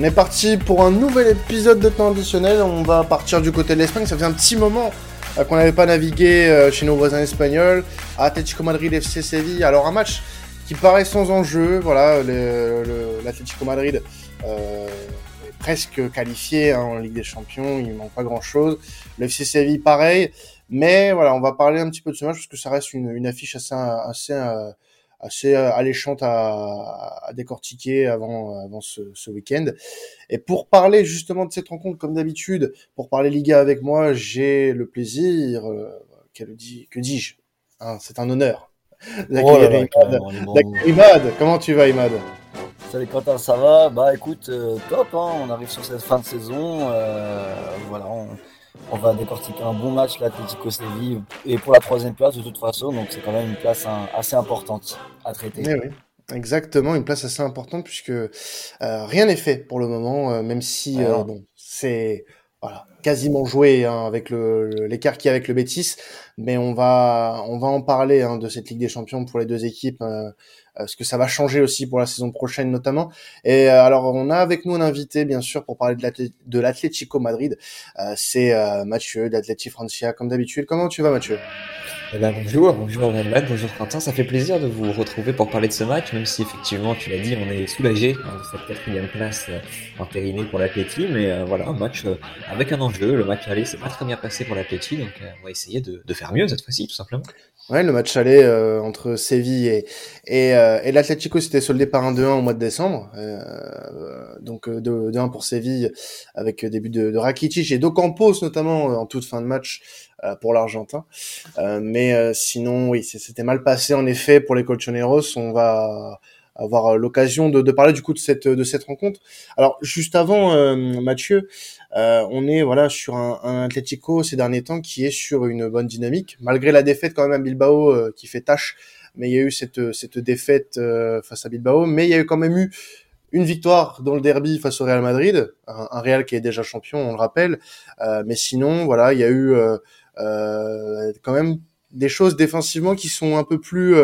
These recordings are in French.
On est parti pour un nouvel épisode de temps additionnel. On va partir du côté de l'Espagne. Ça fait un petit moment euh, qu'on n'avait pas navigué euh, chez nos voisins espagnols. Atlético Madrid FC Séville. Alors un match qui paraît sans enjeu. Voilà, l'Atlético Madrid euh, est presque qualifié hein, en Ligue des Champions. Il manque pas grand-chose. Le FC Séville pareil. Mais voilà, on va parler un petit peu de ce match parce que ça reste une, affiche assez, assez assez euh, alléchante à, à, décortiquer avant, avant ce, ce week-end. Et pour parler justement de cette rencontre, comme d'habitude, pour parler Liga avec moi, j'ai le plaisir, euh, que dis-je hein, C'est un honneur. D'accueillir oh Imad. Comment tu vas, Imad? Salut Quentin, ça va? Bah écoute, euh, top, hein, on arrive sur cette fin de saison. Euh, voilà, on, on va décortiquer un bon match, l'Atlético Séville, et pour la troisième place de toute façon, donc c'est quand même une place assez importante à traiter. Eh oui. Exactement, une place assez importante puisque euh, rien n'est fait pour le moment, euh, même si euh, bon, c'est voilà, quasiment joué hein, avec l'écart le, qu'il y a avec le Betis, mais on va on va en parler hein, de cette Ligue des Champions pour les deux équipes euh, ce que ça va changer aussi pour la saison prochaine notamment. Et euh, alors on a avec nous un invité bien sûr pour parler de l'Atlético Madrid, euh, c'est Mathieu d'Atleti Francia comme d'habitude. Comment tu vas Mathieu? Eh ben, bonjour, bonjour Renman, bonjour Quentin, ça fait plaisir de vous retrouver pour parler de ce match, même si effectivement, tu l'as dit, on est soulagé hein, de cette quatrième place euh, entérinée pour l'Atleti, mais voilà, un match avec un enjeu, le match aller c'est pas très bien passé pour l'Atleti, donc on va essayer de, faire mieux cette fois-ci, tout simplement. Ouais, le match aller euh, entre Séville et et, euh, et l'Atlético s'était soldé par un 2-1 au mois de décembre. Euh, donc 2-1 pour Séville avec des buts de, de Rakitic et d'Ocampos notamment en toute fin de match pour l'Argentin. mais sinon, oui, c'était mal passé en effet pour les Colchoneros. On va avoir l'occasion de, de, parler du coup de cette de cette rencontre. Alors juste avant, Mathieu, euh, on est voilà sur un, un Atlético ces derniers temps qui est sur une bonne dynamique, malgré la défaite quand même à Bilbao euh, qui fait tâche. Mais il y a eu cette, cette défaite euh, face à Bilbao, mais il y a eu quand même eu une victoire dans le derby face au Real Madrid, un, un Real qui est déjà champion, on le rappelle. mais sinon, voilà, il y a eu quand même des choses défensivement qui sont un peu plus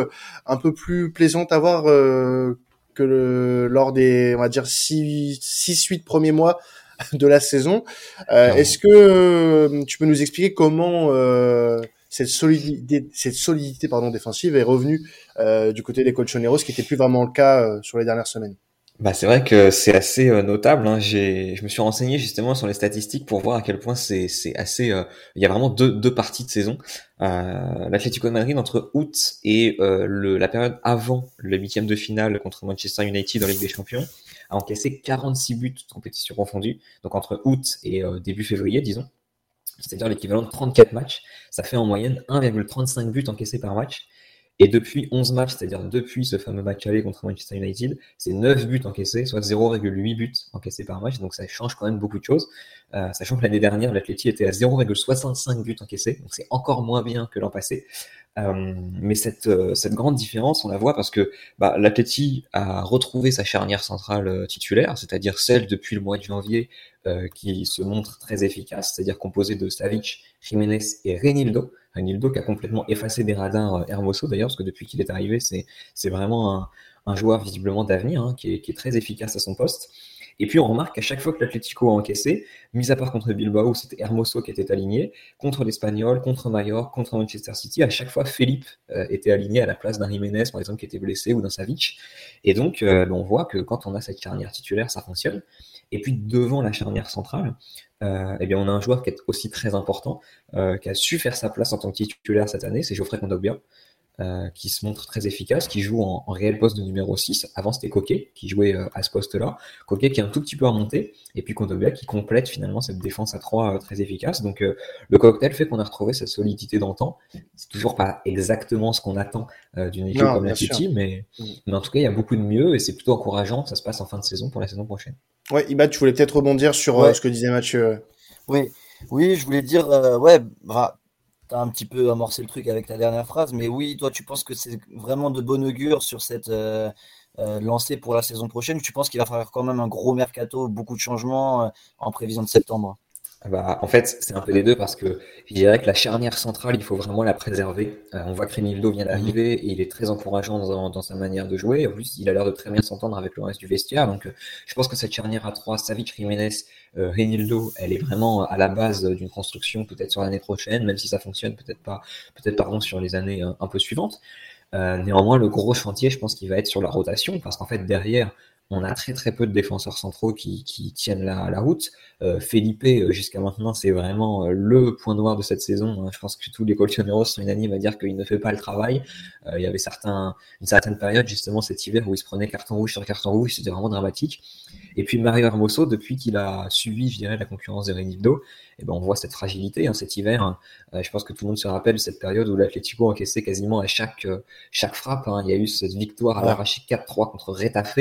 un peu plus plaisantes à voir que le, lors des on va dire six six huit premiers mois de la saison. Euh, est-ce que euh, tu peux nous expliquer comment euh, cette solidité, cette solidité pardon, défensive est revenue du côté des Colchoneros, ce qui n'était plus vraiment le cas sur les dernières semaines? Bah, c'est vrai que c'est assez notable. Hein. J'ai, je me suis renseigné justement sur les statistiques pour voir à quel point c'est, c'est assez. il y a vraiment deux, deux parties de saison. Euh, L'Atlético de Madrid entre août et le, la période avant le huitième de finale contre Manchester United en Ligue des Champions a encaissé 46 buts de compétition confondue, donc entre août et euh, début février, disons. C'est-à-dire l'équivalent de 34 matchs. Ça fait en moyenne 1,35 buts encaissés par match. Et depuis 11 matchs, c'est-à-dire depuis ce fameux match aller contre Manchester United, c'est 9 buts encaissés, soit 0,8 buts encaissés par match. Donc ça change quand même beaucoup de choses. Euh, sachant que l'année dernière, l'Atleti était à 0,65 buts encaissés. Donc c'est encore moins bien que l'an passé. Euh, mais cette, euh, cette grande différence, on la voit parce que bah, a retrouvé sa charnière centrale titulaire, c'est-à-dire celle depuis le mois de janvier qui se montre très efficace, c'est-à-dire composée de Savic, Jiménez et Renildo. Renildo qui a complètement effacé des radars Hermoso d'ailleurs, parce que depuis qu'il est arrivé, c'est, vraiment un, un joueur visiblement d'avenir, hein, qui, est, qui est très efficace à son poste. Et puis on remarque qu'à chaque fois que l'Atlético a encaissé, mis à part contre Bilbao, c'était Hermoso qui était aligné, contre l'Espagnol, contre Mallorca, contre Manchester City, à chaque fois Philippe euh, était aligné à la place d'un Jiménez, par exemple, qui était blessé, ou d'un Savic. Et donc euh, on voit que quand on a cette charnière titulaire, ça fonctionne. Et puis devant la charnière centrale, euh, eh bien on a un joueur qui est aussi très important, euh, qui a su faire sa place en tant que titulaire cette année, c'est Geoffrey Kondogbia. Euh, qui se montre très efficace, qui joue en, réel poste de numéro 6. Avant, c'était Coquet qui jouait à ce poste-là. Coquet qui est un tout petit peu remonté, et puis Kondobia qui complète finalement cette défense à 3 euh, très efficace. Donc le cocktail fait qu'on a retrouvé cette solidité d'antan. C'est toujours pas exactement ce qu'on attend d'une équipe comme la City, mais, mm. mais en tout cas, il y a beaucoup de mieux, et c'est plutôt encourageant. Ça se passe en fin de saison pour la saison prochaine. Ouais, Ibad, tu voulais peut-être rebondir sur ce que disait Mathieu. Oui, oui, je voulais dire, ouais, bah, tu as un petit peu amorcé le truc avec ta dernière phrase, mais oui, toi, tu penses que c'est vraiment de bon augure sur cette euh, euh, lancée pour la saison prochaine? Tu penses qu'il va falloir quand même un gros mercato, beaucoup de changements euh, en prévision de septembre? Bah, en fait, c'est un peu des deux parce que je dirais que la charnière centrale, il faut vraiment la préserver. Euh, on voit que Renildo vient d'arriver et il est très encourageant dans, dans, sa manière de jouer. En plus, il a l'air de très bien s'entendre avec le reste du vestiaire. Donc, euh, je pense que cette charnière à 3, Savic, Jiménez, euh, Renildo, elle est vraiment à la base d'une construction peut-être sur l'année prochaine, même si ça fonctionne peut-être pas, peut-être pardon sur les années euh, un peu suivantes. néanmoins, le gros chantier, je pense qu'il va être sur la rotation parce qu'en fait, derrière, on a très très peu de défenseurs centraux qui, tiennent la, la route. Euh, Felipe, euh, jusqu'à maintenant, c'est vraiment euh, le point noir de cette saison. Hein. Je pense que tous les colchoneros sont unanimes à dire qu'il ne fait pas le travail. il y avait certains, une certaine période, justement, cet hiver, où il se prenait carton rouge sur carton rouge, c'était vraiment dramatique. Et puis Mario Hermoso, depuis qu'il a suivi, je dirais, la concurrence de Renildo, eh ben, on voit cette fragilité hein, cet hiver. je pense que tout le monde se rappelle cette période où l'Atlético encaissait quasiment à chaque, chaque frappe. Hein. Il y a eu cette victoire à l'arraché 4-3 contre Retafe.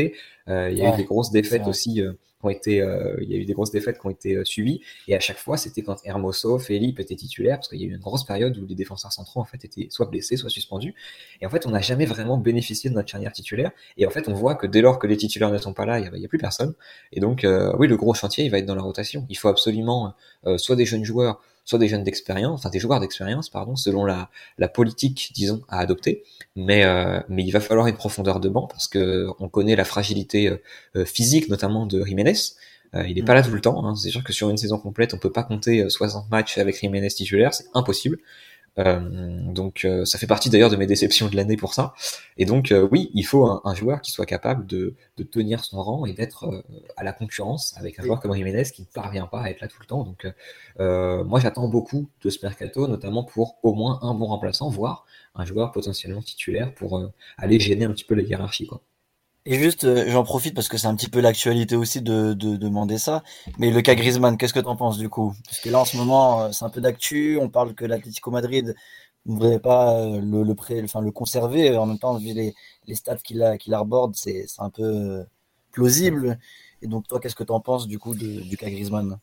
Euh, il y a eu des grosses défaites aussi euh, été, euh, il y a eu des grosses défaites qui ont été suivies. Et à chaque fois, c'était quand Hermoso, Felipe était titulaire, parce qu'il y a eu une grosse période où les défenseurs centraux en fait étaient soit blessés, soit suspendus. Et en fait, on n'a jamais vraiment bénéficié de notre charnière titulaire. Et en fait, on voit que dès lors que les titulaires ne sont pas là, il n'y a, a, plus personne. Et donc, oui, le gros chantier, il va être dans la rotation. Il faut absolument soit des jeunes joueurs soit des jeunes d'expérience, enfin des joueurs d'expérience, pardon, selon la, la politique, disons, à adopter. Mais, euh, mais il va falloir une profondeur de banc parce que on connaît la fragilité euh, euh, physique, notamment de Jiménez. il n'est pas là tout le temps. Hein. C'est sûr que sur une saison complète, on peut pas compter 60 matchs avec Jiménez titulaire, c'est impossible. Euh, donc euh, ça fait partie d'ailleurs de mes déceptions de l'année pour ça. Et donc euh, oui, il faut un, joueur qui soit capable de, de tenir son rang et d'être à la concurrence avec un joueur comme Jiménez qui ne parvient pas à être là tout le temps. Donc moi j'attends beaucoup de ce mercato, notamment pour au moins un bon remplaçant, voire un joueur potentiellement titulaire pour aller gêner un petit peu la hiérarchie. Quoi. Et juste, euh, j'en profite parce que c'est un petit peu l'actualité aussi de, de, demander ça. Mais le cas Griezmann, qu'est-ce que t'en penses du coup? Parce que là, en ce moment, euh, c'est un peu d'actu. On parle que l'Atlético Madrid ne voudrait pas euh, le, le, pré, enfin, le conserver. En même temps, vu les, les stats qu'il qu'il arborde, c'est un peu plausible. Et donc, toi, qu'est-ce que tu en penses du coup de, du cas Griezmann?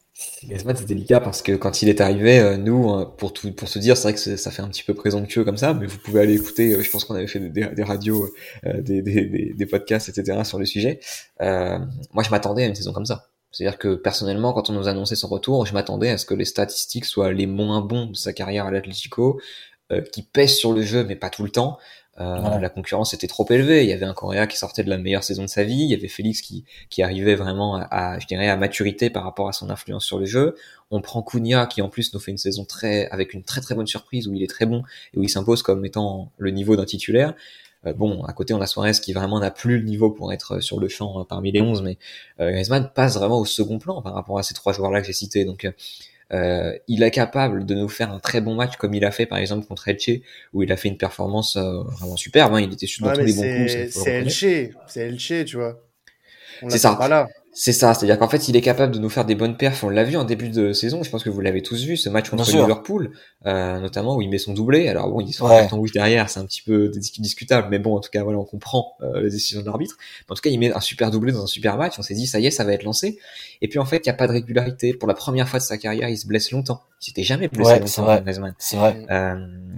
Griezmann, c'est délicat parce que quand il est arrivé, euh, nous, euh, pour tout, pour se dire, c'est vrai que ça fait un petit peu présomptueux comme ça, mais vous pouvez aller écouter. Euh, je pense qu'on avait fait des, radios, des, des, podcasts, etc. sur le sujet. Moi, je m'attendais à une saison comme ça. C'est-à-dire que personnellement, quand on nous annonçait son retour, je m'attendais à ce que les statistiques soient les moins bons de sa carrière à l'Atlético, qui pèsent sur le jeu, mais pas tout le temps. Euh, la concurrence était trop élevée. Il y avait un Coréa qui sortait de la meilleure saison de sa vie. Il y avait Félix qui, qui arrivait vraiment à, je dirais, à maturité par rapport à son influence sur le jeu. On prend Cunha qui en plus nous fait une saison très, avec une très très bonne surprise où il est très bon et où il s'impose comme étant le niveau d'un titulaire. Euh, bon, à côté on a Suarez qui vraiment n'a plus le niveau pour être sur le champ parmi les 11, mais euh, Griezmann passe vraiment au second plan par rapport à ces trois joueurs-là que j'ai cités. Donc euh, il est capable de nous faire un très bon match comme il a fait par exemple contre Elche où il a fait une performance euh, vraiment superbe. Hein. Il était sur tous les bons coups. C'est Elche, c'est Elche, tu vois. C'est ça. Pas là. C'est ça, c'est-à-dire qu'en fait, il est capable de nous faire des bonnes perfs. On l'a vu en début de saison. Je pense que vous l'avez tous vu, ce match contre Liverpool, euh, notamment où il met son doublé. Alors bon, il sort ouais. rouge derrière, c'est un petit peu discutable, mais bon, en tout cas, voilà, on comprend euh, les décisions de l'arbitre. En tout cas, il met un super doublé dans un super match. On s'est dit, ça y est, ça va être lancé. Et puis en fait, il n'y a pas de régularité. Pour la première fois de sa carrière, il se blesse longtemps. Il s'était jamais blessé ouais, longtemps. C'est vrai. Euh,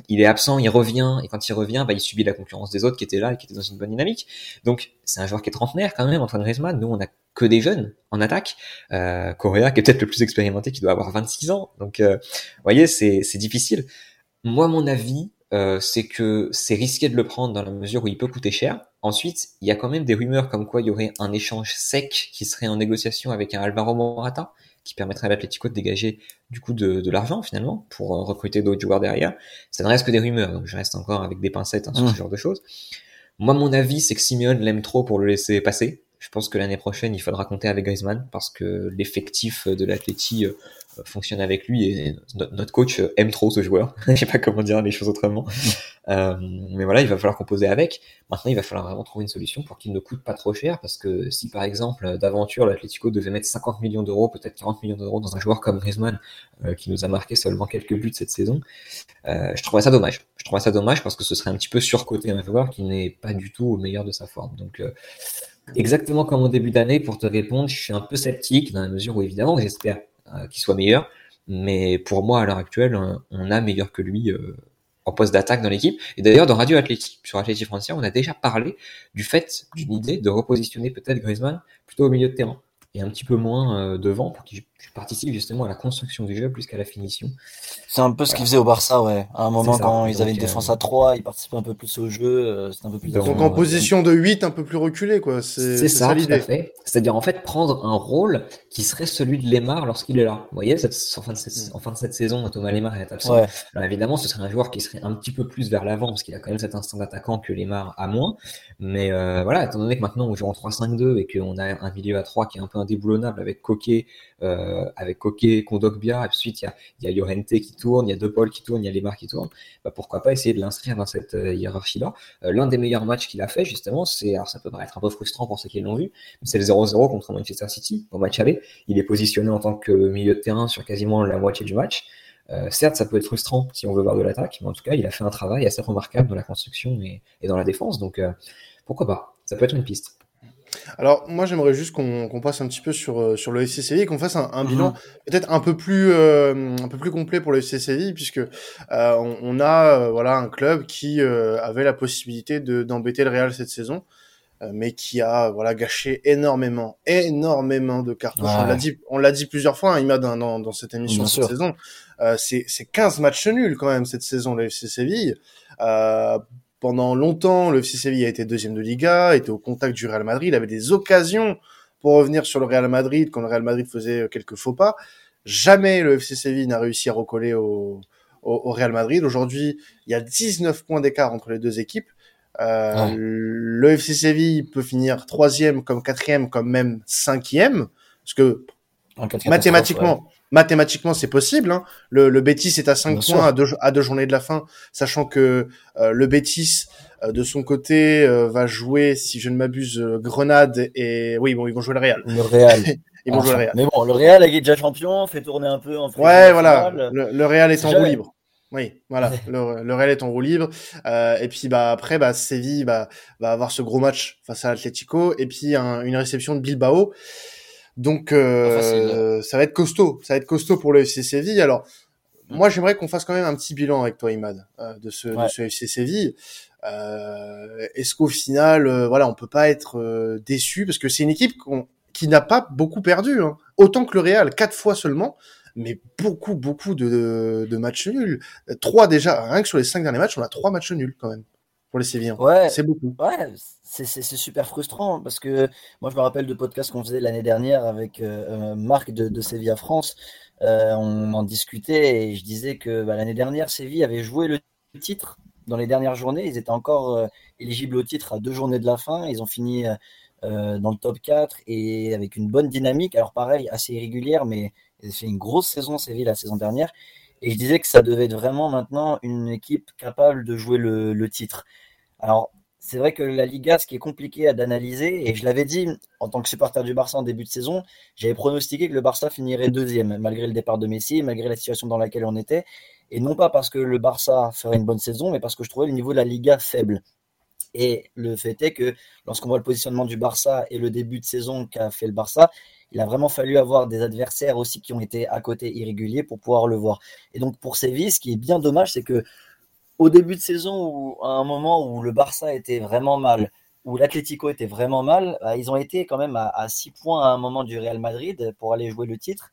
il est absent, il revient, et quand il revient, bah, il subit la concurrence des autres qui étaient là et qui étaient dans une bonne dynamique. Donc, c'est un joueur qui est trentenaire quand même, Antoine Griezmann. Nous, on a que des jeunes en attaque. Euh, Correa, qui est peut-être le plus expérimenté, qui doit avoir 26 ans. Donc, euh, vous voyez, c'est difficile. Moi, mon avis, euh, c'est que c'est risqué de le prendre dans la mesure où il peut coûter cher. Ensuite, il y a quand même des rumeurs comme quoi il y aurait un échange sec qui serait en négociation avec un Alvaro Morata, qui permettrait à l'Atlético de dégager du coup de, de l'argent finalement pour euh, recruter d'autres joueurs derrière. Ça ne reste que des rumeurs, donc je reste encore avec des pincettes hein, sur ce mmh. genre de choses. Moi, mon avis, c'est que Simeone l'aime trop pour le laisser passer. Je pense que l'année prochaine, il faudra compter avec Griezmann parce que l'effectif de l'Atleti euh, fonctionne avec lui et notre coach aime trop ce joueur. Je sais pas comment dire les choses autrement. euh, mais voilà, il va falloir composer avec. Maintenant, il va falloir vraiment trouver une solution pour qu'il ne coûte pas trop cher parce que si par exemple d'aventure l'Atlético devait mettre 50 millions d'euros, peut-être 40 millions d'euros dans un joueur comme Griezmann euh, qui nous a marqué seulement quelques buts cette saison, euh, je trouverais ça dommage. Je trouverais ça dommage parce que ce serait un petit peu surcoté un joueur qui n'est pas du tout au meilleur de sa forme. Donc euh, Exactement comme au début d'année, pour te répondre, je suis un peu sceptique dans la mesure où évidemment j'espère euh, qu'il soit meilleur, mais pour moi à l'heure actuelle, on a meilleur que lui euh, en poste d'attaque dans l'équipe. Et d'ailleurs dans Radio Athlétique, sur Athlétique Frontière, on a déjà parlé du fait d'une idée de repositionner peut-être Griezmann plutôt au milieu de terrain. et un petit peu moins devant pour qu'il participe justement à la construction du jeu plus qu'à la finition. C'est un peu ce qu'ils faisaient au Barça, ouais. À un moment, quand ils avaient une défense à 3, ils participaient un peu plus au jeu, un peu plus Donc en position de 8, un peu plus reculé, quoi. C'est ça, l'idée. C'est-à-dire, en fait, prendre un rôle qui serait celui de Lemar lorsqu'il est là. Vous voyez, cette, en, fin de cette, mm. en, fin de cette, saison, Thomas Lemar est absent. Alors évidemment, ce serait un joueur qui serait un petit peu plus vers l'avant, parce qu'il a quand même cet instant d'attaquant que Lemar a moins. Mais euh, voilà, étant donné que maintenant on joue en 3-5-2 et qu'on a un milieu à 3 qui est un peu indéboulonnable avec Coquet, euh, avec Coquet, Kondogbia, et ensuite il y a, y a Llorente qui tourne, il y a De Paul qui tourne, il y a Lemar qui tourne, bah, pourquoi pas essayer de l'inscrire dans cette euh, hiérarchie-là. Euh, l'un des meilleurs matchs qu'il a fait, justement, c'est, alors ça peut paraître un peu frustrant pour ceux qui l'ont vu, c'est le 0-0 contre Manchester City au match aller. Il est positionné en tant que milieu de terrain sur quasiment la moitié du match. Euh, certes, ça peut être frustrant si on veut voir de l'attaque, mais en tout cas, il a fait un travail assez remarquable dans la construction et dans la défense, donc pourquoi pas Ça peut être une piste. Alors moi j'aimerais juste qu'on passe un petit peu sur euh, sur le FC Séville et qu'on fasse un, un bilan mhm. peut-être un peu plus euh, un peu plus complet pour le FC Séville puisque euh, on, on, a voilà un club qui avait la possibilité de d'embêter le Real cette saison mais qui a voilà gâché énormément énormément de cartouches. On l'a dit on l'a dit plusieurs fois hein, il m'a dans, dans, dans cette émission cette saison. C'est c'est 15 matchs nuls quand même cette saison le FC Séville pendant longtemps, le FC Séville a été deuxième de Liga, était au contact du Real Madrid, il avait des occasions pour revenir sur le Real Madrid quand le Real Madrid faisait quelques faux pas. Jamais le FC Séville n'a réussi à recoller au, au, Real Madrid. Aujourd'hui, il y a 19 points d'écart entre les deux équipes. Euh, Le FC Séville peut finir troisième, comme quatrième, comme même cinquième, parce que mathématiquement, mathématiquement c'est possible. Hein. Le, le Betis est à 5 points à deux, à deux journées de la fin, sachant que euh, le Betis euh, de son côté euh, va jouer, si je ne m'abuse, Grenade et oui bon ils vont jouer le Real. Le Real. ils vont jouer le Real. Mais bon, le Real est déjà champion, fait tourner un peu en Ouais voilà, le, Real est, en roue libre. Oui, voilà, le, le, Real est en roue libre. Euh, et puis bah après, bah Séville bah, va avoir ce gros match face à Atletico et puis une réception de Bilbao. Donc euh, ça va être costaud, ça va être costaud pour le FC Séville. Alors mm. moi j'aimerais qu'on fasse quand même un petit bilan avec toi Imad euh, de ce de ce FC Séville. Euh, Est-ce qu'au final euh, voilà on peut pas être euh, déçu? Parce que c'est une équipe qui n'a pas beaucoup perdu, hein. autant que le Real quatre fois seulement mais beaucoup, beaucoup de, de, matchs nuls. Trois déjà, rien que sur les cinq derniers matchs, on a trois matchs nuls quand même pour les Sévillans. Ouais, c'est beaucoup. Ouais, c'est super frustrant parce que moi je me rappelle de podcasts qu'on faisait l'année dernière avec euh, euh, Marc de, de Séville France. Euh, on en discutait et je disais que bah, l'année dernière Séville avait joué le titre dans les dernières journées. Ils étaient encore éligibles au titre à deux journées de la fin. Ils ont fini dans le top 4 et avec une bonne dynamique. Alors pareil, assez irrégulière, mais ils ont fait une grosse saison Séville la saison dernière. Et je disais que ça devait être vraiment maintenant une équipe capable de jouer le, titre. Alors, c'est vrai que la Liga, ce qui est compliqué à d'analyser, et je l'avais dit en tant que supporter du Barça en début de saison, j'avais pronostiqué que le Barça finirait deuxième, malgré le départ de Messi, malgré la situation dans laquelle on était, et non pas parce que le Barça ferait une bonne saison, mais parce que je trouvais le niveau de la Liga faible. Et le fait est que lorsqu'on voit le positionnement du Barça et le début de saison qu'a fait le Barça, il a vraiment fallu avoir des adversaires aussi qui ont été à côté irréguliers pour pouvoir le voir. Et donc pour Séville, ce qui est bien dommage, c'est que au début de saison, ou à un moment où le Barça était vraiment mal, où l'Atlético était vraiment mal, bah, ils ont été quand même à, 6 points à un moment du Real Madrid pour aller jouer le titre.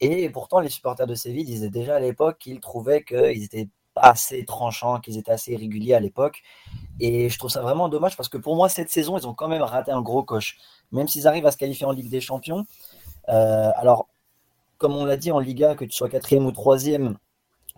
Et pourtant, les supporters de Séville disaient déjà à l'époque qu'ils trouvaient qu'ils étaient assez tranchants, qu'ils étaient assez réguliers à l'époque. Et je trouve ça vraiment dommage parce que pour moi, cette saison, ils ont quand même raté un gros coche. Même s'ils arrivent à se qualifier en Ligue des Champions. Euh, alors, comme on l'a dit en Liga, que tu sois quatrième ou troisième,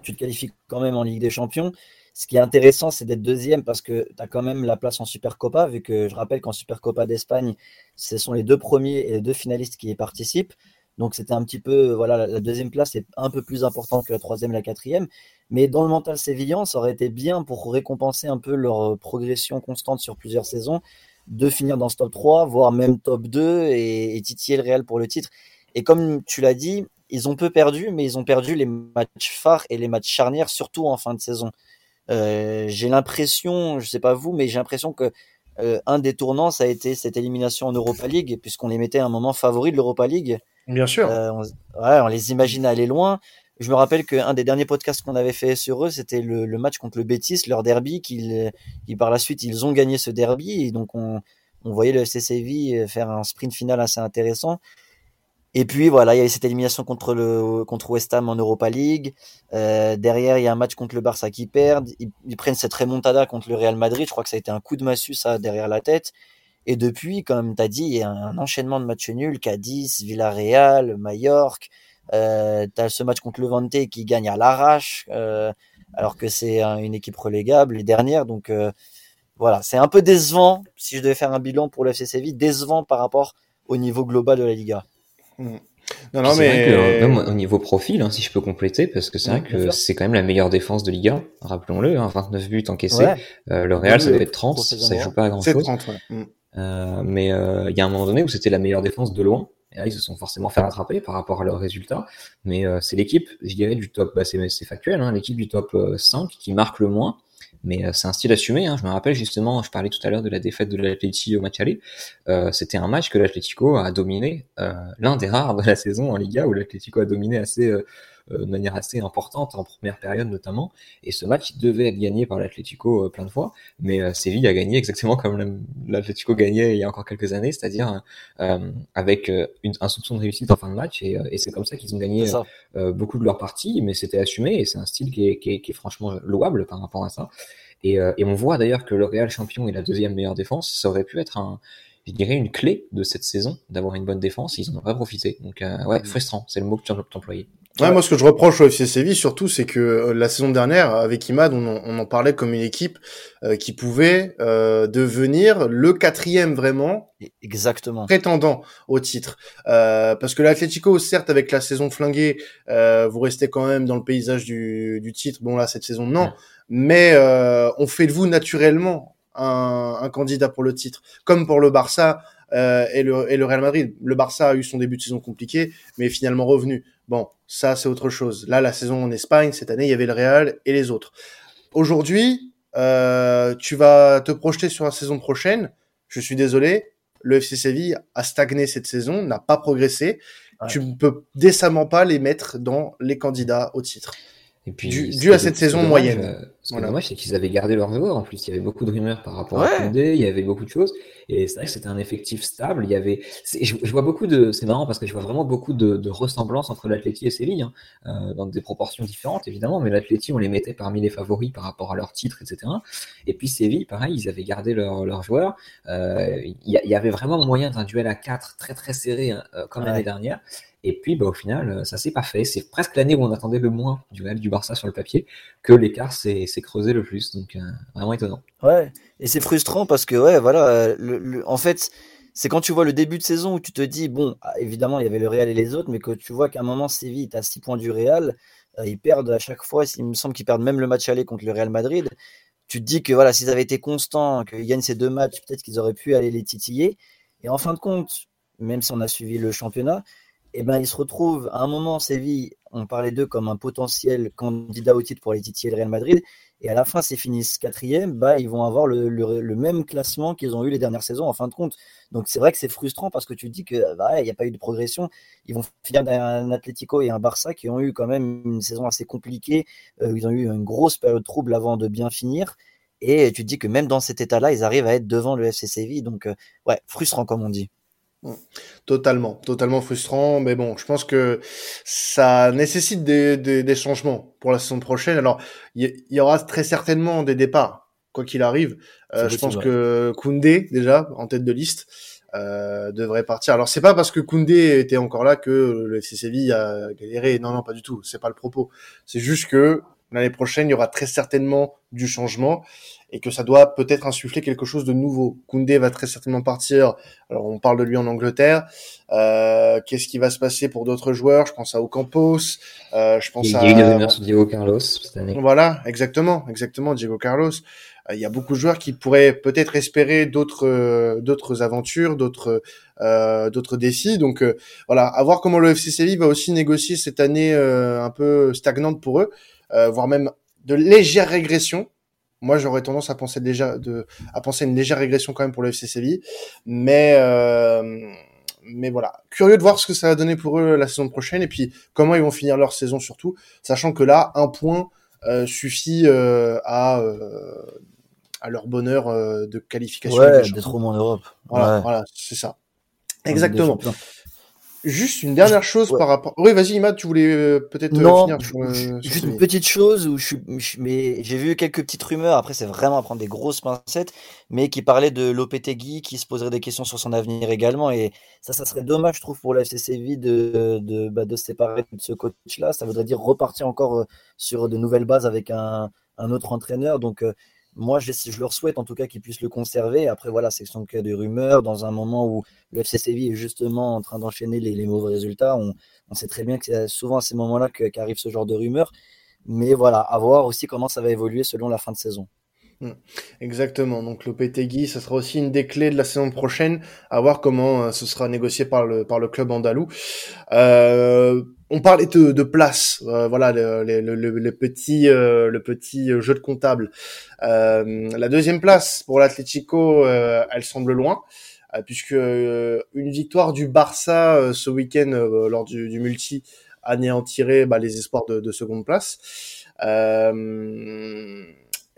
tu te qualifies quand même en Ligue des Champions. Ce qui est intéressant, c'est d'être deuxième parce que tu as quand même la place en Supercopa, vu que je rappelle qu'en Supercopa d'Espagne, ce sont les deux premiers et les deux finalistes qui y participent. Donc c'était un petit peu, voilà, la deuxième place est un peu plus importante que la troisième et la quatrième. Mais dans le mental sévillan, ça aurait été bien pour récompenser un peu leur progression constante sur plusieurs saisons, de finir dans ce top 3, voire même top 2 et, et titiller le Real pour le titre. Et comme tu l'as dit, ils ont peu perdu, mais ils ont perdu les matchs phares et les matchs charnières, surtout en fin de saison. Euh, j'ai l'impression, je sais pas vous, mais j'ai l'impression que euh, un des tournants, ça a été cette élimination en Europa League, puisqu'on les mettait à un moment favori de l'Europa League. Bien sûr. Euh, on, ouais, on les imaginait aller loin. Je me rappelle qu'un des derniers podcasts qu'on avait fait sur eux, c'était le, le, match contre le Betis, leur derby, qu'ils, par la suite, ils ont gagné ce derby, et donc on, on voyait le FC faire un sprint final assez intéressant. Et puis voilà, il y a eu cette élimination contre le contre West Ham en Europa League. Euh, derrière, il y a un match contre le Barça qui perd. Ils, prennent cette remontada contre le Real Madrid. Je crois que ça a été un coup de massue ça derrière la tête. Et depuis, comme tu as dit, il y a un enchaînement de matchs nuls. Cadiz, Villarreal, Mallorca. Euh, tu as ce match contre Levante qui gagne à l'arrache, euh, alors que c'est une équipe relégable, les dernières. Donc euh, voilà, c'est un peu décevant, si je devais faire un bilan pour le FC Séville, décevant par rapport au niveau global de la Liga. Hmm. Non, non, mais vrai que, euh, même au niveau profil, hein, si je peux compléter, parce que c'est vrai que c'est quand même la meilleure défense de Liga, rappelons-le, hein, 29 buts encaissés. Euh, le Real, ça doit être 30, ça joue pas à grand chose. 30, ouais. Hmm. euh, mais euh, il y a un moment donné où c'était la meilleure défense de loin. Ils se sont forcément fait rattraper par rapport à leurs résultats. Mais euh, c'est l'équipe, je dirais, du top, bah, c'est factuel, hein, l'équipe du top 5 qui marque le moins mais euh, c'est un style assumé. Hein. Je me rappelle justement, je parlais tout à l'heure de la défaite de l'Atletico au match aller. Euh, C'était un match que l'Atletico a dominé, euh, l'un des rares de la saison en Liga où l'Atletico a dominé assez euh, euh, de manière assez importante en première période notamment. Et ce match il devait être gagné par l'Atletico plein de fois, mais Séville a gagné exactement comme l'Atletico gagnait il y a encore quelques années, c'est-à-dire avec une, un soupçon de réussite en fin de match. Et, et c'est comme ça qu'ils ont gagné beaucoup de leurs parties, mais c'était assumé et c'est un style qui est, qui, est, qui est franchement louable par rapport à ça. Et, euh, et on voit d'ailleurs que le Real champion est la deuxième meilleure défense. Ça aurait pu être un, je dirais une clé de cette saison d'avoir une bonne défense. Ils en ont pas profité. Donc euh, ouais, mm. frustrant, c'est le mot que tu as employé. Ouais, moi, ce que je reproche au FC Séville, surtout, c'est que euh, la saison dernière, avec Imad, on, on en parlait comme une équipe euh, qui pouvait euh, devenir le quatrième vraiment, exactement, prétendant au titre. parce que l'Atlético, certes, avec la saison flinguée, vous restez quand même dans le paysage du, du titre. Bon là, cette saison, non mais euh, on fait de vous naturellement un, un, candidat pour le titre, comme pour le Barça euh, et, le, et le Real Madrid. Le Barça a eu son début de saison compliqué, mais est finalement revenu. Bon, ça c'est autre chose. Là, la saison en Espagne, cette année, il y avait le Real et les autres. Aujourd'hui, euh, tu vas te projeter sur la saison prochaine. Je suis désolé, le FC Séville a stagné cette saison, n'a pas progressé. Tu ne peux décemment pas les mettre dans les candidats au titre. Et puis, dû, à cette saison moyenne. Ce qui est dommage, c'est qu'ils avaient gardé leurs joueurs. En plus, il y avait beaucoup de rumeurs par rapport à Koundé, il y avait beaucoup de choses. Et c'est vrai que c'était un effectif stable. Il y avait, je, vois beaucoup de, c'est marrant parce que je vois vraiment beaucoup de, de ressemblances entre l'Atleti et Séville, hein, euh, dans des proportions différentes évidemment. Mais l'Atleti, on les mettait parmi les favoris par rapport à leur titre, etc. Et puis Séville, pareil, ils avaient gardé leurs joueurs. Euh, il y, avait vraiment moyen d'un duel à 4 très très serré, hein, euh, comme l'année dernière. Et puis, bah, au final, ça s'est pas fait. C'est presque l'année où on attendait le moins du Real du Barça sur le papier que l'écart s'est creusé le plus. Donc, euh, vraiment étonnant. Ouais, et c'est frustrant parce que, ouais, voilà, euh, le, en fait, c'est quand tu vois le début de saison où tu te dis, bon, ah, évidemment, il y avait le Real et les autres, mais que tu vois qu'à un moment, Séville est à 6 points du Real, ils perdent à chaque fois, il me semble qu'ils perdent même le match aller contre le Real Madrid. Tu te dis que, voilà, s'ils avaient été constants, qu'ils gagnent ces deux matchs, peut-être qu'ils auraient pu aller les titiller. Et en fin de compte, même si on a suivi le championnat, eh ben, ils se retrouvent à un moment, Séville, on parlait d'eux comme un potentiel candidat au titre pour les titiller le Real Madrid, et à la fin, s'ils finissent quatrième, bah, ils vont avoir le, même classement qu'ils ont eu les dernières saisons en fin de compte. Donc c'est vrai que c'est frustrant parce que tu dis que bah, il n'y a pas eu de progression. Ils vont finir derrière un Atlético et un Barça qui ont eu quand même une saison assez compliquée. Euh, ils ont eu une grosse période trouble avant de bien finir. Et tu te dis que même dans cet état-là, ils arrivent à être devant le FC Séville. Donc euh, ouais, frustrant comme on dit. Totalement, totalement frustrant, mais bon, je pense que ça nécessite des, des, changements pour la saison prochaine. Alors, il y, aura très certainement des départs, quoi qu'il arrive. Euh, je pense que Koundé, déjà, en tête de liste, euh, devrait partir. Alors, c'est pas parce que Koundé était encore là que le FC Séville a galéré. Non, non, pas du tout. C'est pas le propos. C'est juste que l'année prochaine, il y aura très certainement du changement et que ça doit peut-être insuffler quelque chose de nouveau. Koundé va très certainement partir. Alors on parle de lui en Angleterre. Euh, Qu'est-ce qui va se passer pour d'autres joueurs? Je pense à Ocampos. Euh, je pense il y a, il y a sur Diego Carlos cette année. Voilà, exactement, exactement Diego Carlos. Euh, il y a beaucoup de joueurs qui pourraient peut-être espérer d'autres euh, d'autres aventures, d'autres euh, d'autres défis. Donc voilà, à voir comment le FC Séville va aussi négocier cette année un peu stagnante pour eux, voire même de légère régression moi, j'aurais tendance à penser déjà de, à penser une légère régression quand même pour le FC Séville, mais euh, mais voilà, curieux de voir ce que ça va donner pour eux la saison prochaine et puis comment ils vont finir leur saison surtout, sachant que là, un point euh, suffit euh, à euh, à leur bonheur euh, de qualification. Ouais, d'être au en Europe. Voilà, voilà c'est ça. Exactement. Juste une dernière chose par rapport. Oui, vas-y, Imad, tu voulais euh, peut-être euh, finir sur, euh, Juste une petite chose où je suis, mais j'ai vu quelques petites rumeurs. Après, c'est vraiment à prendre des grosses pincettes, mais qui parlaient de Lopetegui, qui se poserait des questions sur son avenir également. Et ça, ça serait dommage, je trouve, pour la FCCV de de, bah, de se séparer de ce coach-là. Ça voudrait dire repartir encore sur de nouvelles bases avec un, un autre entraîneur. Donc moi, je, leur souhaite en tout cas qu'ils puissent le conserver. Après, voilà, c'est son cas de rumeurs. Dans un moment où le FC Séville est justement en train d'enchaîner les, mauvais résultats, on, sait très bien que c'est souvent à ces moments-là qu'arrive ce genre de rumeurs. Mais voilà, à voir aussi comment ça va évoluer selon la fin de saison. Hmm. Exactement. Donc Lopetegui, ça sera aussi une des clés de la saison prochaine, à voir comment euh, ce sera négocié par le par le club andalou. Euh, on parlait de, de place, euh, voilà le, le, le, petit euh, le petit jeu de comptable. la deuxième place pour l'Atlético, elle semble loin, puisque une victoire du Barça ce week-end lors du, du multi anéantirait bah, les espoirs de, de seconde place. Euh,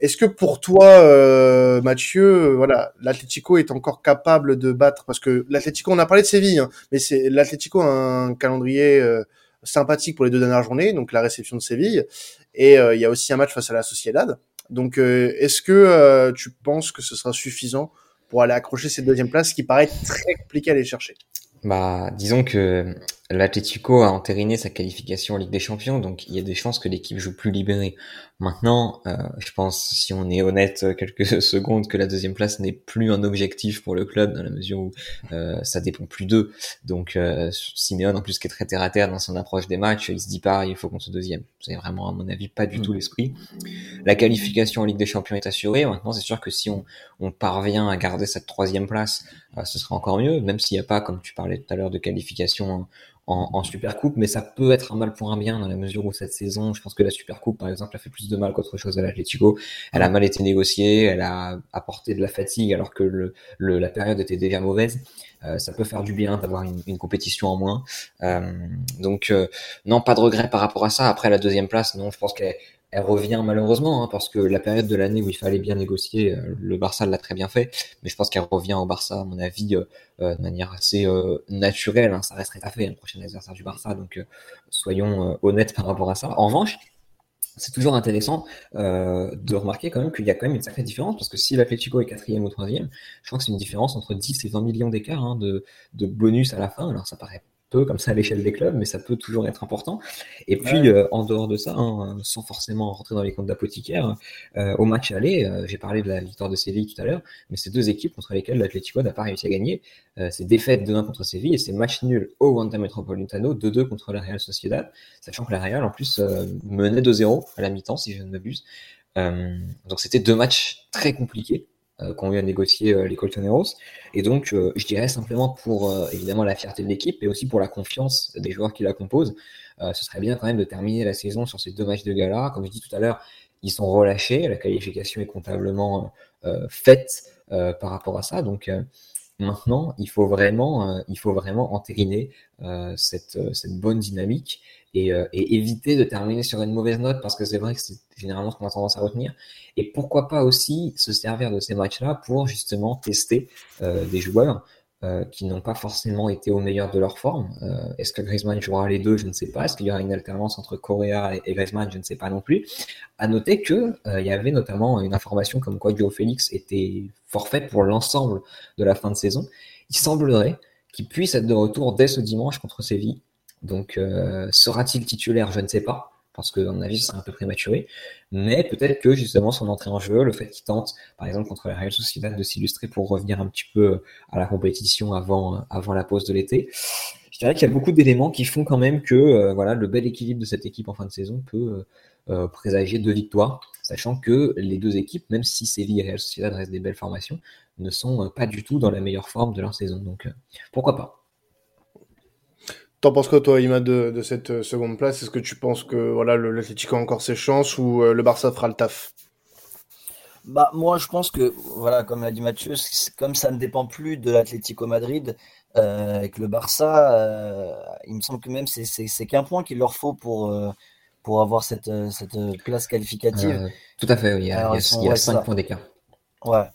est-ce que pour toi, euh, Mathieu, euh, voilà, l'Atlético est encore capable de battre? Parce que l'Atlético, on a parlé de Séville, hein, mais c'est l'Atlético a un calendrier euh, sympathique pour les deux dernières journées, donc la réception de Séville, et il y a aussi un match face à la Sociedad. Donc, est-ce que tu penses que ce sera suffisant pour aller accrocher cette deuxième place qui paraît très compliqué à aller chercher? Bah, disons que l'Atlético a entériné sa qualification en Ligue des Champions, donc il y a des chances que l'équipe joue plus libérée. Maintenant, euh, je pense, si on est honnête quelques secondes, que la deuxième place n'est plus un objectif pour le club dans la mesure où euh, ça dépend plus d'eux. Donc, euh, Simeone, en plus, qui est très terre à terre dans son approche des matchs, il se dit pas, il faut qu'on soit deuxième. C'est vraiment, à mon avis, pas du tout l'esprit. La qualification en Ligue des Champions est assurée. Maintenant, c'est sûr que si on, on, parvient à garder cette troisième place, euh, ce sera encore mieux, même s'il n'y a pas, comme tu parlais tout à l'heure, de qualification en, en Super Coupe, mais ça peut être un mal pour un bien dans la mesure où cette saison, je pense que la Super Coupe, par exemple, a fait plus de mal qu'autre chose à l'Atlético. Elle a mal été négociée, elle a apporté de la fatigue alors que le, la période était déjà mauvaise. Euh, ça peut faire du bien d'avoir une, une, compétition en moins. Euh, donc euh, non, pas de regret par rapport à ça. Après la deuxième place, non, je pense qu'elle elle revient malheureusement, hein, parce que la période de l'année où il fallait bien négocier, euh, le Barça l'a très bien fait, mais je pense qu'elle revient au Barça, à mon avis, euh, euh, de manière assez naturelle. Hein, ça resterait à fait un prochain adversaire du Barça, donc soyons honnêtes par rapport à ça. En revanche, c'est toujours intéressant de remarquer quand même qu'il y a quand même une sacrée différence, parce que si l'Atlético est quatrième ou troisième, je crois que c'est une différence entre 10 et 20 millions d'écart hein, de, de bonus à la fin. Alors ça paraît peu comme ça à l'échelle des clubs, mais ça peut toujours être important. Et puis, euh, en dehors de ça, hein, sans forcément rentrer dans les comptes d'apothicaire, euh, au match aller, euh, j'ai parlé de la victoire de Séville tout à l'heure, mais c'est deux équipes contre lesquelles l'Atlético n'a pas réussi à gagner. c'est défaite 2-1 contre Séville et c'est match nul au Wanda Metropolitano, 2-2 contre la Real Sociedad, sachant que la Real, en plus, menait 2-0 à la mi-temps, si je ne m'abuse. donc c'était deux matchs très compliqués euh, qu'ont eu à négocier euh, les Colchoneros. Et donc, euh, je dirais simplement pour évidemment la fierté de l'équipe et aussi pour la confiance des joueurs qui la composent, ce serait bien quand même de terminer la saison sur ces deux matchs de gala. Comme je dis tout à l'heure, ils sont relâchés, la qualification est comptablement faite par rapport à ça. Donc maintenant, il faut vraiment, il faut vraiment entériner cette, bonne dynamique et, euh, éviter de terminer sur une mauvaise note parce que c'est vrai que c'est généralement ce qu'on a tendance à retenir. Et pourquoi pas aussi se servir de ces matchs-là pour justement tester euh, des joueurs euh, qui n'ont pas forcément été au meilleur de leur forme. Euh, Est-ce que Griezmann jouera les deux? Je ne sais pas. Est-ce qu'il y aura une alternance entre Correa et, Griezmann? Je ne sais pas non plus. À noter que euh, il y avait notamment une information comme quoi Joe Félix était forfait pour l'ensemble de la fin de saison. Il semblerait qu'il puisse être de retour dès ce dimanche contre Séville donc, sera-t-il titulaire? Je ne sais pas, parce que, à mon avis, ce un peu prématuré. Mais peut-être que, justement, son entrée en jeu, le fait qu'il tente, par exemple, contre la Real Sociedad, de s'illustrer pour revenir un petit peu à la compétition avant, avant la pause de l'été. Je dirais qu'il y a beaucoup d'éléments qui font quand même que, euh, voilà, le bel équilibre de cette équipe en fin de saison peut euh, présager deux victoires, sachant que les deux équipes, même si Séville et Real Sociedad restent des belles formations, ne sont pas du tout dans la meilleure forme de leur saison. Donc, pourquoi pas T'en penses quoi, toi, Ima, de, de cette euh, seconde place? Est-ce que tu penses que voilà, l'Atlético a encore ses chances ou euh, le Barça fera le taf? Bah, moi, je pense que, voilà, comme l'a dit Mathieu, comme ça ne dépend plus de l'Atlético Madrid, euh, avec le Barça, euh, il me semble que même c'est qu'un point qu'il leur faut pour, euh, pour avoir cette, cette place qualificative. tout à fait, oui. il y a, il y a, 5 points d'écart. Ouais.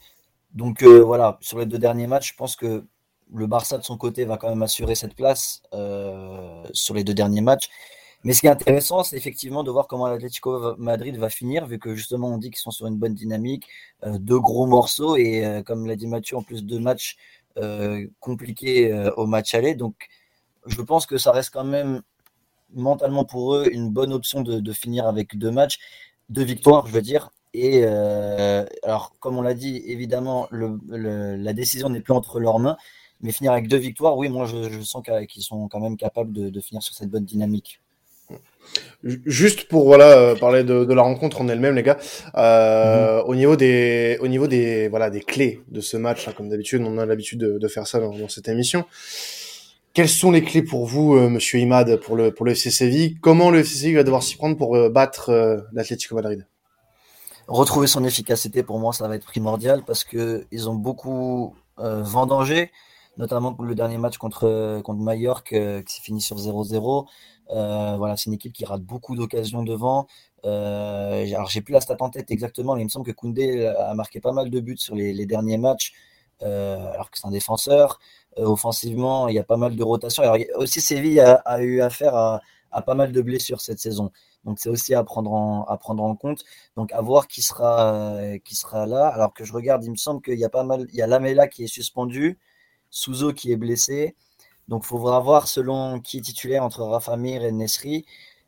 Donc, voilà, sur les deux derniers matchs, je pense que le Barça de son côté va quand même assurer cette place sur les deux derniers matchs. Mais ce qui est intéressant, c'est effectivement de voir comment l'Atlético Madrid va finir, vu que justement on dit qu'ils sont sur une bonne dynamique, deux gros morceaux et comme l'a dit Mathieu, en plus deux matchs compliqués au match aller. Donc je pense que ça reste quand même mentalement pour eux une bonne option de, finir avec deux matchs, deux victoires, je veux dire. Et euh, alors, comme on l'a dit, évidemment, la décision n'est plus entre leurs mains, mais finir avec deux victoires, oui, moi je, sens qu'ils sont quand même capables de, finir sur cette bonne dynamique. Juste pour voilà euh, parler de, la rencontre en elle-même, les gars. Euh, mhm. Au niveau des au niveau des voilà des clés de ce match, hein, comme d'habitude, on a l'habitude de, faire ça dans cette émission. Quelles sont les clés pour vous, euh, Monsieur Imad, pour le pour le FC Séville? Comment le FC Séville va devoir s'y prendre pour euh, battre l'Atlético Madrid? Retrouver son efficacité, pour moi, ça va être primordial parce que ils ont beaucoup vendangé, notamment le dernier match contre contre Mallorca qui s'est fini sur 0-0. voilà, c'est une équipe qui rate beaucoup d'occasions devant. alors j'ai plus la stat en tête exactement, mais il me semble que Koundé a marqué pas mal de buts sur les, derniers matchs, alors que c'est un défenseur. Euh, offensivement, il y a pas mal de rotations. Alors, aussi, Séville a, eu affaire à, pas mal de blessures cette saison. Donc, c'est aussi à prendre, en, à prendre en compte. Donc, à voir qui sera, qui sera là. Alors que je regarde, il me semble qu'il y a pas mal. Il y a Lamela qui est suspendu, Souzo qui est blessé. Donc, il faudra voir selon qui est titulaire entre Rafa Mir et Nesri.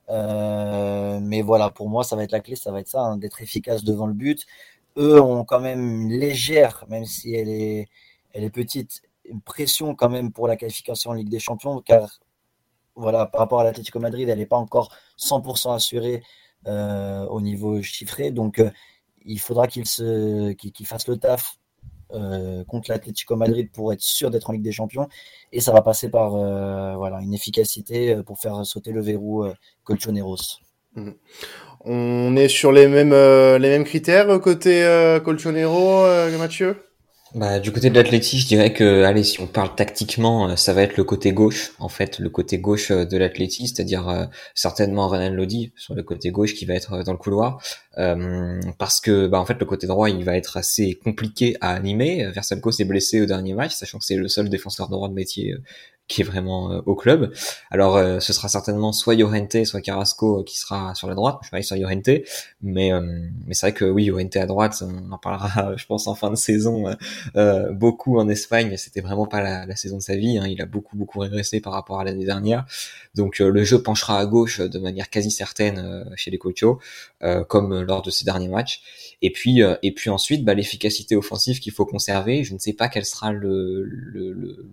Euh, mais voilà, pour moi, ça va être la clé, ça va être ça, hein, d'être efficace devant le but. Eux ont quand même une légère, même si elle est, elle est petite, une pression quand même pour la qualification en Ligue des Champions, car voilà, par rapport à l'Atlético Madrid, elle n'est pas encore 100% assurée euh, au niveau chiffré. Donc, euh, il faudra qu'il se, fasse le taf euh, contre l'Atlético Madrid pour être sûr d'être en Ligue des Champions. Et ça va passer par voilà, une efficacité pour faire sauter le verrou Colchoneros. Mmh. On est sur les mêmes, les mêmes critères côté Colchonero, Mathieu? Bah, du côté de l'Atleti, je dirais que, allez, si on parle tactiquement, euh, ça va être le côté gauche, en fait, le côté gauche euh, de l'Atleti, c'est-à-dire euh, certainement Renan Lodi sur le côté gauche qui va être dans le couloir, parce que, bah, en fait, le côté droit, il va être assez compliqué à animer. Versalco s'est blessé au dernier match, sachant que c'est le seul défenseur droit de métier qui est vraiment euh, au club. Alors euh, ce sera certainement soit Llorente, soit Carrasco euh, qui sera sur la droite. Je vais sur Llorente, mais mais c'est vrai que oui, Llorente à droite, on en parlera, je pense en fin de saison beaucoup en Espagne. C'était vraiment pas la, saison de sa vie. Hein. Il a beaucoup beaucoup régressé par rapport à l'année dernière. Donc le jeu penchera à gauche de manière quasi certaine chez les Cochos, comme lors de ces derniers matchs. Et puis et puis ensuite, bah, l'efficacité offensive qu'il faut conserver. Je ne sais pas quel sera le, le, le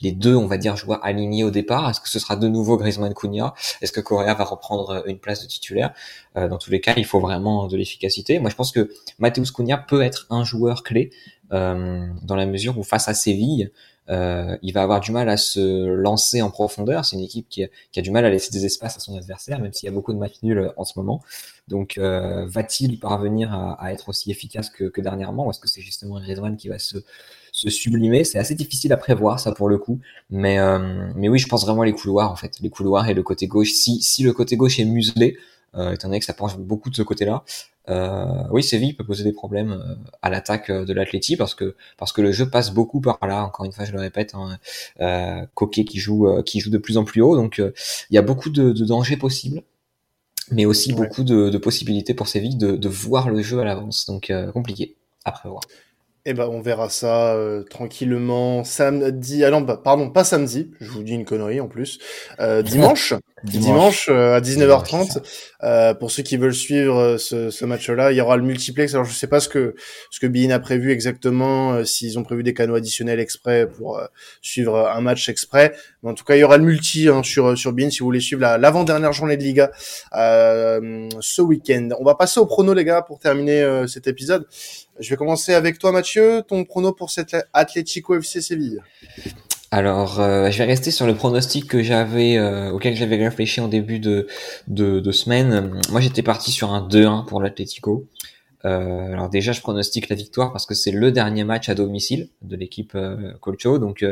les deux, on va dire joueurs alignés au départ Est-ce que ce sera de nouveau Griezmann Cunha? Est-ce que Correa va reprendre euh, une place de titulaire? Euh, Dans tous les cas, il faut vraiment de l'efficacité. Moi, je pense que Mateus Cunha peut être un joueur clé euh, dans la mesure où face à Séville, il va avoir du mal à se lancer en profondeur. C'est une équipe qui a, du mal à laisser des espaces à son adversaire, même s'il y a beaucoup de matchs nuls en ce moment. Donc, va-t-il parvenir à, être aussi efficace que, que dernièrement, ou est-ce que c'est justement Griezmann qui va se se sublimer. C'est assez difficile à prévoir ça pour le coup, mais euh, mais oui, je pense vraiment les couloirs en fait, les couloirs et le côté gauche. Si si le côté gauche est muselé, euh, étant donné que ça penche beaucoup de ce côté-là, euh, oui, Séville peut poser des problèmes euh, à l'attaque de l'Atleti parce que parce que le jeu passe beaucoup par là. Encore une fois, je le répète, hein, euh, Coquet qui joue qui joue de plus en plus haut, donc il y a beaucoup de, de dangers possibles mais aussi beaucoup de, de, possibilités pour Séville de, de voir le jeu à l'avance. Donc compliqué à prévoir. Eh ben, on verra ça euh, tranquillement samedi. Ah non, bah, pardon, pas samedi. Je vous dis une connerie en plus. Euh, dimanche, dimanche, euh, à 19h30. Euh, pour ceux qui veulent suivre ce, ce match-là, il y aura le multiplex. Alors je sais pas ce que ce que Bein a prévu exactement, s'ils ont prévu des canaux additionnels exprès pour suivre un match exprès. Mais en tout cas, il y aura le multi hein, sur sur Bein si vous voulez suivre l'avant-dernière journée de Liga ce week-end. On va passer au prono les gars pour terminer cet épisode. Je vais commencer avec toi, Mathieu. Ton prono pour cet Atlético FC Séville alors, euh, je vais rester sur le pronostic que j'avais, euh, auquel j'avais réfléchi en début de, de, semaine. Moi, j'étais parti sur un 2-1 pour l'Atlético. Euh, alors déjà, je pronostique la victoire parce que c'est le dernier match à domicile de l'équipe Colcho. Donc,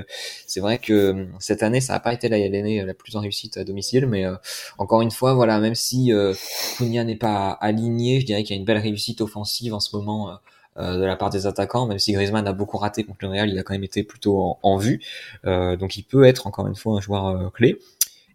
c'est vrai que cette année, ça n'a pas été l'année la plus en réussite à domicile, mais encore une fois, voilà, même si Cunha n'est pas aligné, je dirais qu'il y a une belle réussite offensive en ce moment de la part des attaquants, même si Griezmann a beaucoup raté contre le Real, il a quand même été plutôt en, vue. donc il peut être encore une fois un joueur clé.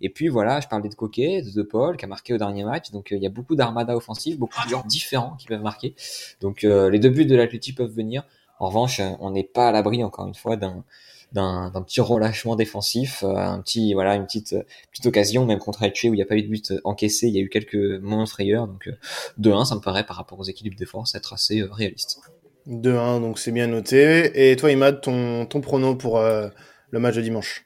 Et puis voilà, je parlais de Coquet, de De Paul, qui a marqué au dernier match. Donc il y a beaucoup d'armada offensives, beaucoup de joueurs différents qui peuvent marquer. Donc les deux buts de l'Atleti peuvent venir. En revanche, on n'est pas à l'abri encore une fois d'un d'un petit relâchement défensif, euh, un petit voilà une petite petite occasion même contre Elche où il n'y a pas eu de but encaissé, il y a eu quelques moments de frayeur donc 2-1 euh, ça me paraît par rapport aux équipes de défense être assez euh, réaliste. 2-1 donc c'est bien noté et toi Imad ton ton prono pour le match de dimanche?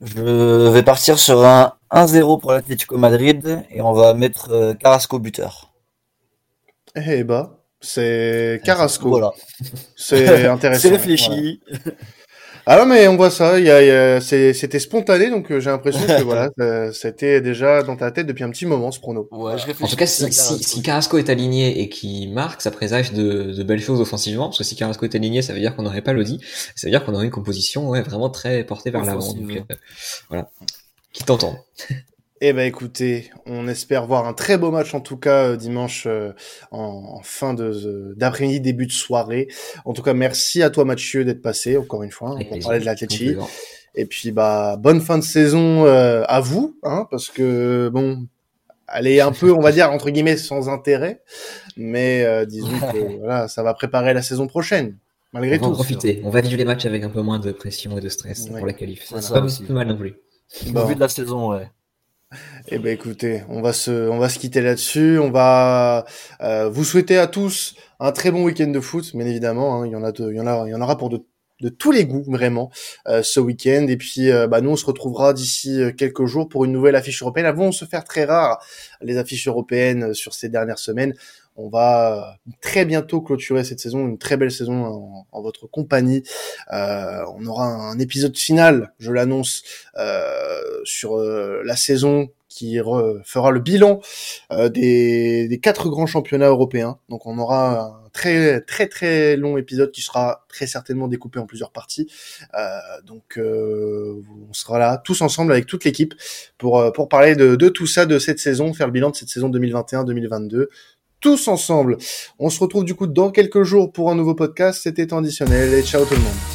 Je vais partir sur un 1-0 pour l'Atlético Madrid et on va mettre Carrasco buteur. Eh bah, c'est Carrasco. Voilà. C'est intéressant. c'est réfléchi. Ah non, mais on voit ça. Il y a, c'était spontané, donc euh, j'ai l'impression que voilà, c'était déjà dans ta tête depuis un petit moment ce prono. Ouais, je en tout cas, si, si, Carrasco est aligné et qu'il marque, ça présage de, de, belles choses offensivement. Parce que si Carrasco est aligné, ça veut dire qu'on n'aurait pas Lodi. Ça veut dire qu'on aurait une composition ouais, vraiment très portée vers l'avant. Donc euh, voilà, qui t'entend. Eh ben écoutez, on espère voir un très beau match en tout cas euh, dimanche euh, en, fin de d'après-midi, début de soirée. En tout cas, merci à toi Mathieu d'être passé encore une fois hein, pour parler de l'Atleti. Et puis bah bonne fin de saison euh, à vous, hein, parce que bon, elle est un peu, on va dire entre guillemets, sans intérêt, mais disons que voilà, ça va préparer la saison prochaine. Malgré on tout. Va profiter. On va vivre les matchs avec un peu moins de pression et de stress pour la qualif. Ça, ça pas mal non plus. Au vu de la saison, ouais. Eh ben écoutez, on va se, on va se quitter là-dessus. On va euh, vous souhaiter à tous un très bon week-end de foot, bien évidemment. Hein. il y en a, il y en a, il y en aura pour de, de tous les goûts vraiment euh, ce week-end. Et puis, euh, bah, nous, on se retrouvera d'ici quelques jours pour une nouvelle affiche européenne. Elles vont se faire très rares les affiches européennes sur ces dernières semaines. On va très bientôt clôturer cette saison, une très belle saison en, votre compagnie. Euh, on aura un épisode final, je l'annonce, euh, sur euh, la saison qui fera le bilan des, des, quatre grands championnats européens. Donc on aura un très très très long épisode qui sera très certainement découpé en plusieurs parties. donc on sera là tous ensemble avec toute l'équipe pour pour parler de, de tout ça, de cette saison, faire le bilan de cette saison 2021-2022 tous ensemble. On se retrouve du coup dans quelques jours pour un nouveau podcast. C'était traditionnel et ciao tout le monde.